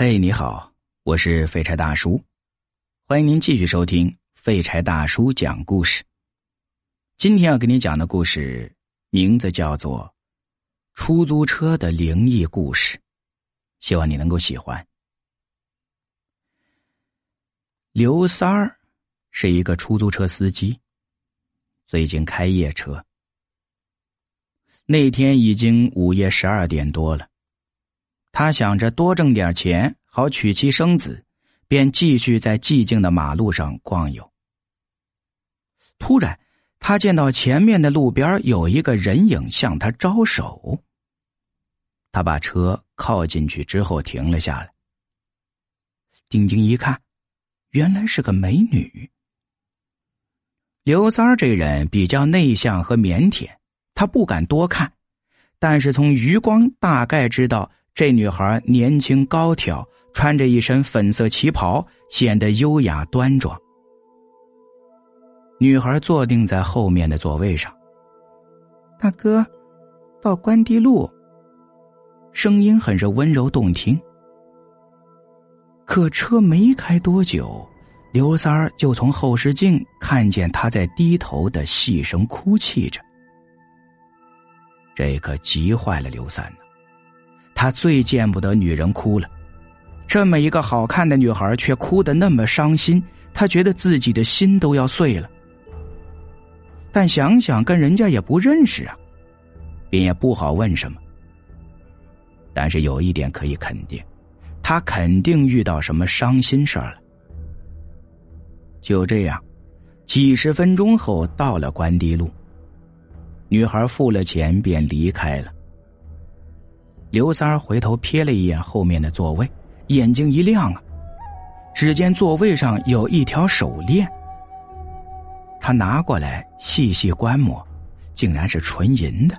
嘿，你好，我是废柴大叔，欢迎您继续收听废柴大叔讲故事。今天要给你讲的故事名字叫做《出租车的灵异故事》，希望你能够喜欢。刘三儿是一个出租车司机，最近开夜车。那天已经午夜十二点多了。他想着多挣点钱，好娶妻生子，便继续在寂静的马路上逛悠。突然，他见到前面的路边有一个人影向他招手。他把车靠进去之后停了下来，定睛一看，原来是个美女。刘三儿这人比较内向和腼腆，他不敢多看，但是从余光大概知道。这女孩年轻高挑，穿着一身粉色旗袍，显得优雅端庄。女孩坐定在后面的座位上。大哥，到关帝路。声音很是温柔动听。可车没开多久，刘三儿就从后视镜看见她在低头的细声哭泣着。这可急坏了刘三呢。他最见不得女人哭了，这么一个好看的女孩却哭得那么伤心，他觉得自己的心都要碎了。但想想跟人家也不认识啊，便也不好问什么。但是有一点可以肯定，他肯定遇到什么伤心事儿了。就这样，几十分钟后到了关帝路，女孩付了钱便离开了。刘三儿回头瞥了一眼后面的座位，眼睛一亮啊！只见座位上有一条手链，他拿过来细细观摩，竟然是纯银的，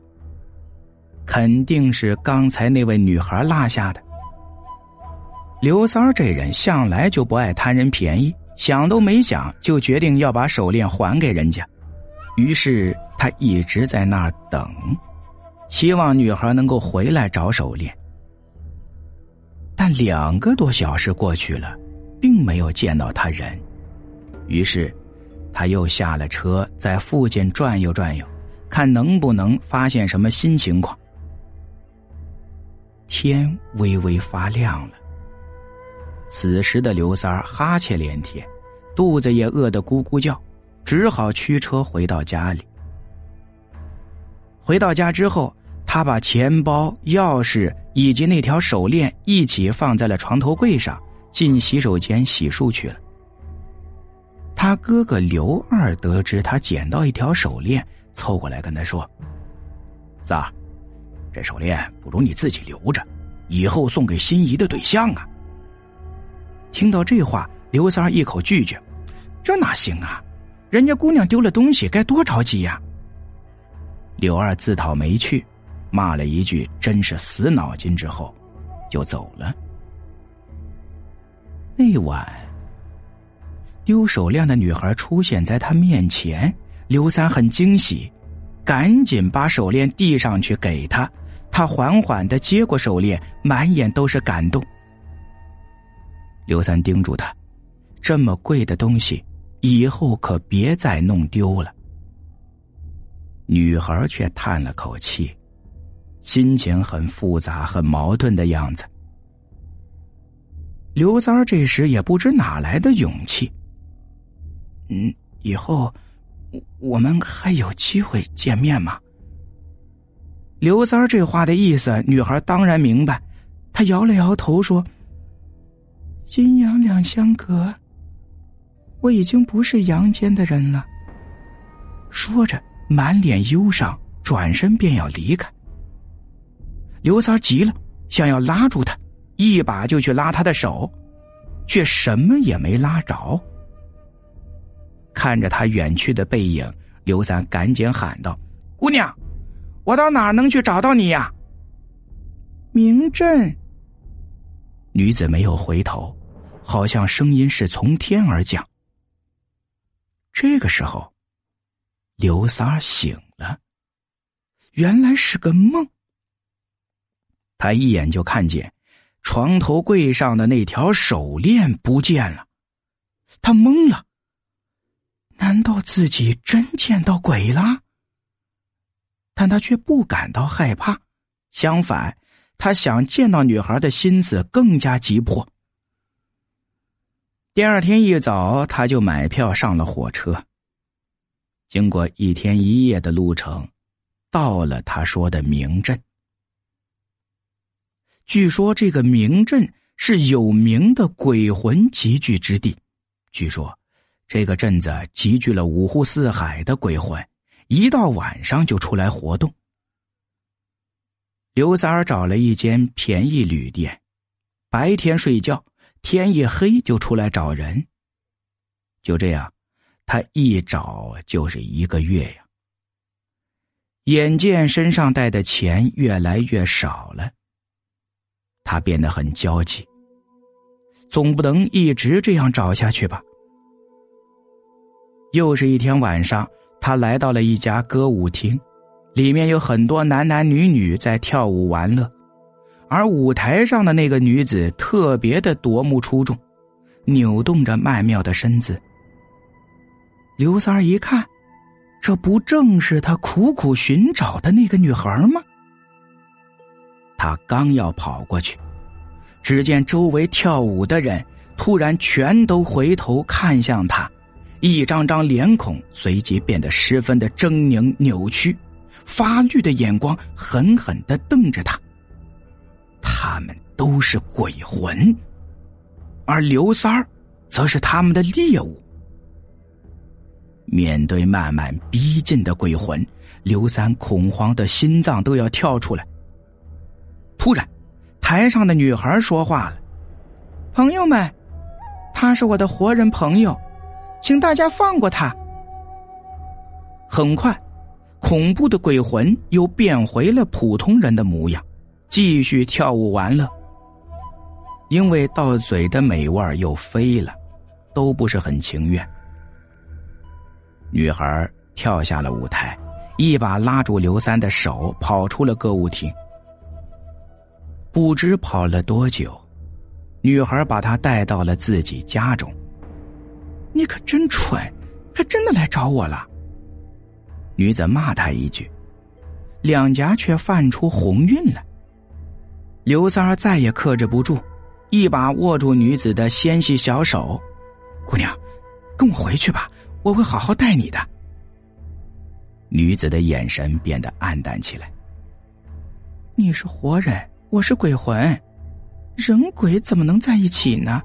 肯定是刚才那位女孩落下的。刘三儿这人向来就不爱贪人便宜，想都没想就决定要把手链还给人家，于是他一直在那儿等。希望女孩能够回来找手链，但两个多小时过去了，并没有见到他人。于是，他又下了车，在附近转悠转悠，看能不能发现什么新情况。天微微发亮了，此时的刘三儿哈欠连天，肚子也饿得咕咕叫，只好驱车回到家里。回到家之后。他把钱包、钥匙以及那条手链一起放在了床头柜上，进洗手间洗漱去了。他哥哥刘二得知他捡到一条手链，凑过来跟他说：“三儿，这手链不如你自己留着，以后送给心仪的对象啊。”听到这话，刘三一口拒绝：“这哪行啊？人家姑娘丢了东西，该多着急呀！”刘二自讨没趣。骂了一句“真是死脑筋”之后，就走了。那晚，丢手链的女孩出现在他面前，刘三很惊喜，赶紧把手链递上去给她。他缓缓的接过手链，满眼都是感动。刘三叮嘱他：“这么贵的东西，以后可别再弄丢了。”女孩却叹了口气。心情很复杂、很矛盾的样子。刘三儿这时也不知哪来的勇气。嗯，以后我们还有机会见面吗？刘三儿这话的意思，女孩当然明白。她摇了摇头说：“阴阳两相隔，我已经不是阳间的人了。”说着，满脸忧伤，转身便要离开。刘三急了，想要拉住他，一把就去拉他的手，却什么也没拉着。看着他远去的背影，刘三赶紧喊道：“姑娘，我到哪能去找到你呀？”明镇。女子没有回头，好像声音是从天而降。这个时候，刘三醒了，原来是个梦。他一眼就看见，床头柜上的那条手链不见了，他懵了。难道自己真见到鬼了？但他却不感到害怕，相反，他想见到女孩的心思更加急迫。第二天一早，他就买票上了火车。经过一天一夜的路程，到了他说的明镇。据说这个明镇是有名的鬼魂集聚之地。据说。这个镇子集聚了五湖四海的鬼魂，一到晚上就出来活动。刘三儿找了一间便宜旅店，白天睡觉，天一黑就出来找人。就这样，他一找就是一个月呀。眼见身上带的钱越来越少了，他变得很焦急。总不能一直这样找下去吧？又是一天晚上，他来到了一家歌舞厅，里面有很多男男女女在跳舞玩乐，而舞台上的那个女子特别的夺目出众，扭动着曼妙的身子。刘三儿一看，这不正是他苦苦寻找的那个女孩吗？他刚要跑过去，只见周围跳舞的人突然全都回头看向他。一张张脸孔随即变得十分的狰狞扭曲，发绿的眼光狠狠的瞪着他。他们都是鬼魂，而刘三儿则是他们的猎物。面对慢慢逼近的鬼魂，刘三恐慌的心脏都要跳出来。突然，台上的女孩说话了：“朋友们，他是我的活人朋友。”请大家放过他。很快，恐怖的鬼魂又变回了普通人的模样，继续跳舞玩乐。因为到嘴的美味又飞了，都不是很情愿。女孩跳下了舞台，一把拉住刘三的手，跑出了歌舞厅。不知跑了多久，女孩把他带到了自己家中。你可真蠢，还真的来找我了。女子骂他一句，两颊却泛出红晕来。刘三儿再也克制不住，一把握住女子的纤细小手：“姑娘，跟我回去吧，我会好好待你的。”女子的眼神变得暗淡起来。你是活人，我是鬼魂，人鬼怎么能在一起呢？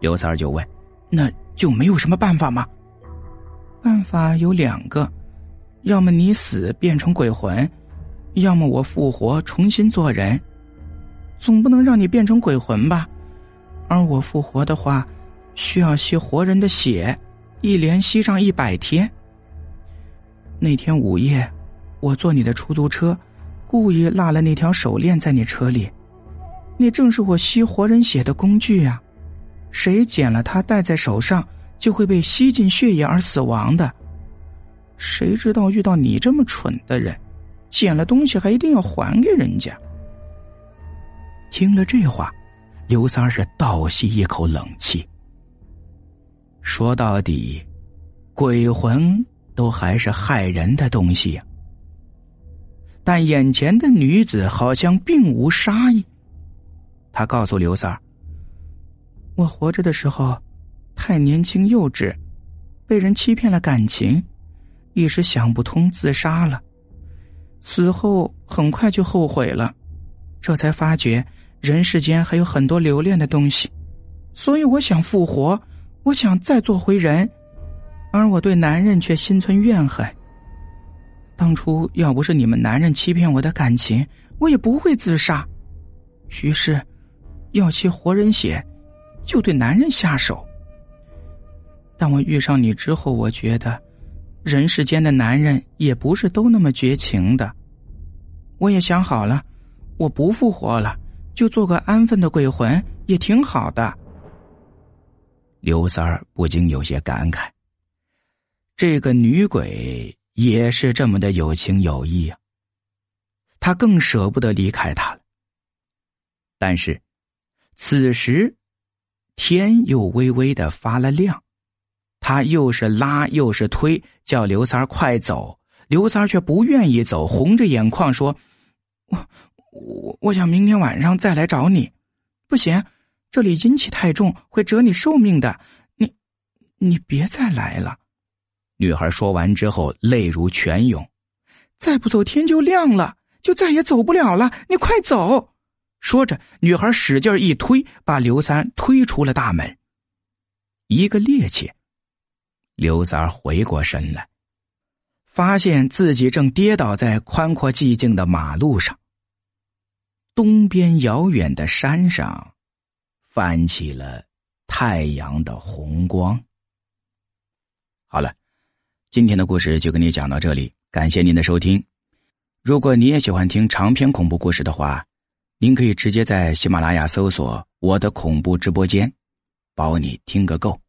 刘三儿就问。那就没有什么办法吗？办法有两个，要么你死变成鬼魂，要么我复活重新做人。总不能让你变成鬼魂吧？而我复活的话，需要吸活人的血，一连吸上一百天。那天午夜，我坐你的出租车，故意落了那条手链在你车里，那正是我吸活人血的工具呀。谁捡了它戴在手上，就会被吸进血液而死亡的。谁知道遇到你这么蠢的人，捡了东西还一定要还给人家。听了这话，刘三是倒吸一口冷气。说到底，鬼魂都还是害人的东西呀。但眼前的女子好像并无杀意，他告诉刘三儿。我活着的时候，太年轻幼稚，被人欺骗了感情，一时想不通自杀了。死后很快就后悔了，这才发觉人世间还有很多留恋的东西，所以我想复活，我想再做回人，而我对男人却心存怨恨。当初要不是你们男人欺骗我的感情，我也不会自杀。于是，要吸活人血。就对男人下手，但我遇上你之后，我觉得，人世间的男人也不是都那么绝情的。我也想好了，我不复活了，就做个安分的鬼魂，也挺好的。刘三儿不禁有些感慨，这个女鬼也是这么的有情有义啊。他更舍不得离开他了。但是，此时天又微微的发了亮，他又是拉又是推，叫刘三快走。刘三却不愿意走，红着眼眶说：“我我我想明天晚上再来找你。”不行，这里阴气太重，会折你寿命的。你你别再来了。女孩说完之后，泪如泉涌。再不走，天就亮了，就再也走不了了。你快走！说着，女孩使劲一推，把刘三推出了大门。一个趔趄，刘三回过神来，发现自己正跌倒在宽阔寂静的马路上。东边遥远的山上，泛起了太阳的红光。好了，今天的故事就跟你讲到这里，感谢您的收听。如果你也喜欢听长篇恐怖故事的话，您可以直接在喜马拉雅搜索“我的恐怖直播间”，保你听个够。